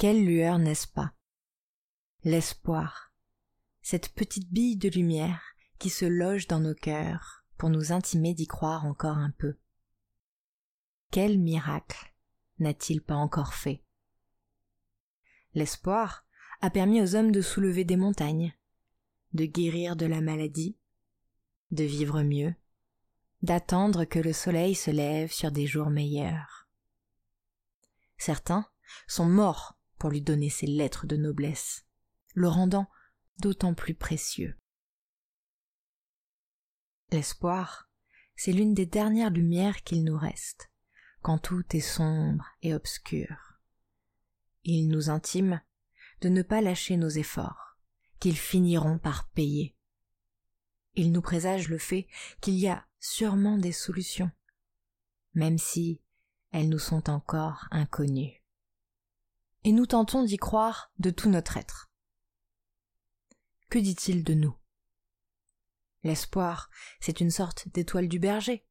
Quelle lueur, n'est-ce pas? L'espoir, cette petite bille de lumière qui se loge dans nos cœurs pour nous intimer d'y croire encore un peu. Quel miracle n'a-t-il pas encore fait? L'espoir a permis aux hommes de soulever des montagnes, de guérir de la maladie, de vivre mieux, d'attendre que le soleil se lève sur des jours meilleurs. Certains sont morts pour lui donner ses lettres de noblesse, le rendant d'autant plus précieux. L'espoir, c'est l'une des dernières lumières qu'il nous reste, quand tout est sombre et obscur. Il nous intime de ne pas lâcher nos efforts, qu'ils finiront par payer. Il nous présage le fait qu'il y a sûrement des solutions, même si elles nous sont encore inconnues et nous tentons d'y croire de tout notre être. Que dit-il de nous? L'espoir, c'est une sorte d'étoile du berger.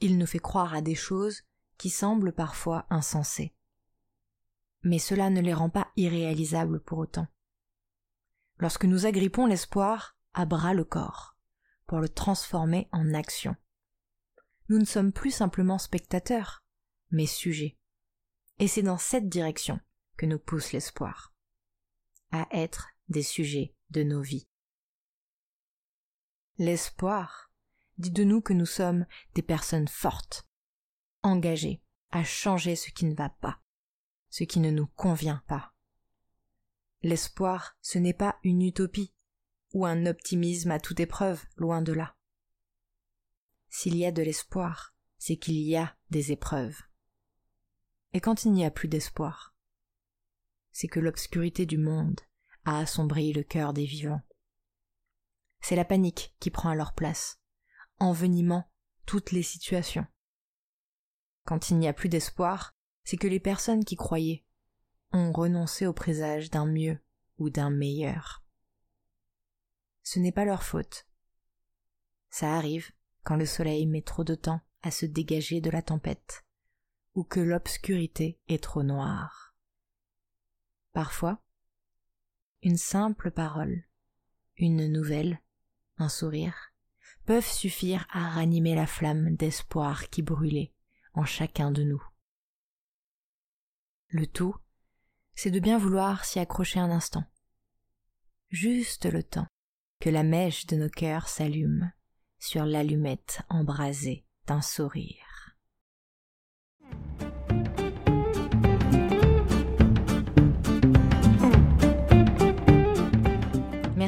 Il nous fait croire à des choses qui semblent parfois insensées. Mais cela ne les rend pas irréalisables pour autant. Lorsque nous agrippons l'espoir à bras le corps, pour le transformer en action. Nous ne sommes plus simplement spectateurs, mais sujets. Et c'est dans cette direction que nous pousse l'espoir, à être des sujets de nos vies. L'espoir dit de nous que nous sommes des personnes fortes, engagées à changer ce qui ne va pas, ce qui ne nous convient pas. L'espoir, ce n'est pas une utopie ou un optimisme à toute épreuve, loin de là. S'il y a de l'espoir, c'est qu'il y a des épreuves. Et quand il n'y a plus d'espoir, c'est que l'obscurité du monde a assombri le cœur des vivants. C'est la panique qui prend leur place, envenimant toutes les situations. Quand il n'y a plus d'espoir, c'est que les personnes qui croyaient ont renoncé au présage d'un mieux ou d'un meilleur. Ce n'est pas leur faute. Ça arrive quand le soleil met trop de temps à se dégager de la tempête ou que l'obscurité est trop noire. Parfois, une simple parole, une nouvelle, un sourire, peuvent suffire à ranimer la flamme d'espoir qui brûlait en chacun de nous. Le tout, c'est de bien vouloir s'y accrocher un instant. Juste le temps que la mèche de nos cœurs s'allume sur l'allumette embrasée d'un sourire.